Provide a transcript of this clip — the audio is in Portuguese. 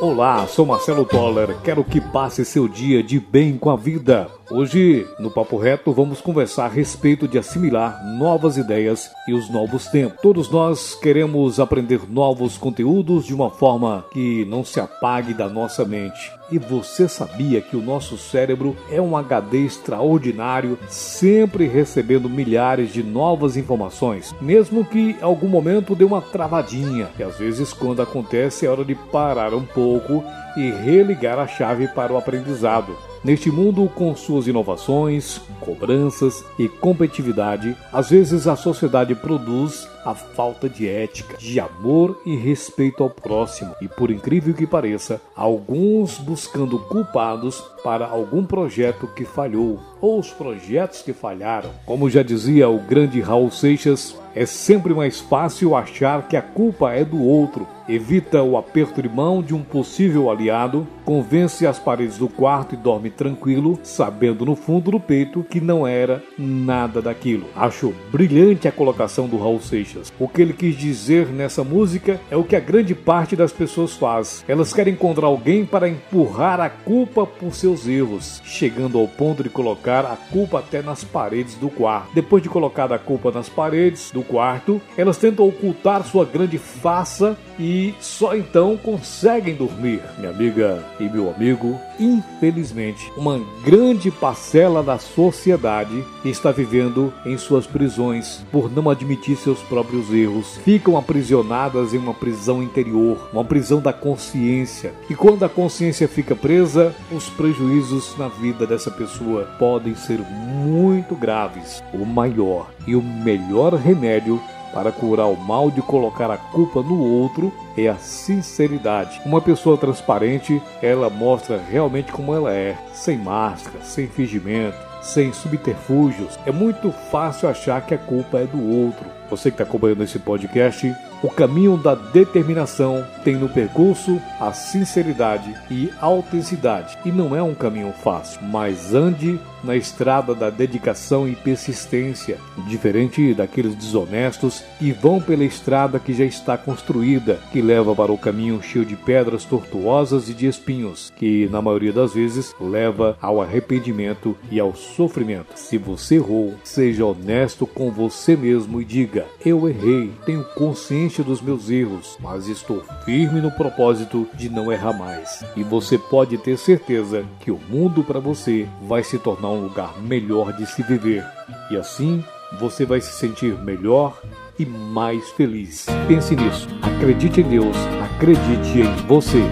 Olá, sou Marcelo Toller. Quero que passe seu dia de bem com a vida. Hoje, no Papo Reto, vamos conversar a respeito de assimilar novas ideias e os novos tempos. Todos nós queremos aprender novos conteúdos de uma forma que não se apague da nossa mente. E você sabia que o nosso cérebro é um HD extraordinário, sempre recebendo milhares de novas informações, mesmo que em algum momento dê uma travadinha, e às vezes quando acontece é hora de parar um pouco e religar a chave para o aprendizado. Neste mundo, com suas inovações, cobranças e competitividade, às vezes a sociedade produz a falta de ética, de amor e respeito ao próximo. E por incrível que pareça, alguns buscando culpados para algum projeto que falhou ou os projetos que falharam. Como já dizia o grande Raul Seixas, é sempre mais fácil achar que a culpa é do outro. Evita o aperto de mão de um possível aliado, convence as paredes do quarto e dorme tranquilo, sabendo no fundo do peito que não era nada daquilo. Acho brilhante a colocação do Raul Seixas. O que ele quis dizer nessa música é o que a grande parte das pessoas faz. Elas querem encontrar alguém para empurrar a culpa por seus erros, chegando ao ponto de colocar a culpa até nas paredes do quarto. Depois de colocar a culpa nas paredes do quarto, elas tentam ocultar sua grande farsa e só então conseguem dormir. Minha amiga e meu amigo, infelizmente, uma grande parcela da sociedade está vivendo em suas prisões por não admitir seus próprios erros. Ficam aprisionadas em uma prisão interior, uma prisão da consciência. E quando a consciência fica presa, os prejuízos na vida dessa pessoa podem ser muito graves. O maior e o melhor remédio para curar o mal de colocar a culpa no outro é a sinceridade. Uma pessoa transparente, ela mostra realmente como ela é, sem máscara, sem fingimento, sem subterfúgios. É muito fácil achar que a culpa é do outro. Você que está acompanhando esse podcast, o caminho da determinação tem no percurso a sinceridade e autenticidade. E não é um caminho fácil, mas ande na estrada da dedicação e persistência, diferente daqueles desonestos que vão pela estrada que já está construída, que leva para o caminho cheio de pedras tortuosas e de espinhos, que na maioria das vezes leva ao arrependimento e ao sofrimento. Se você errou, seja honesto com você mesmo e Eu errei, tenho consciência dos meus erros, mas estou firme no propósito de não errar mais. E você pode ter certeza que o mundo para você vai se tornar um lugar melhor de se viver. E assim você vai se sentir melhor e mais feliz. Pense nisso. Acredite em Deus, acredite em você.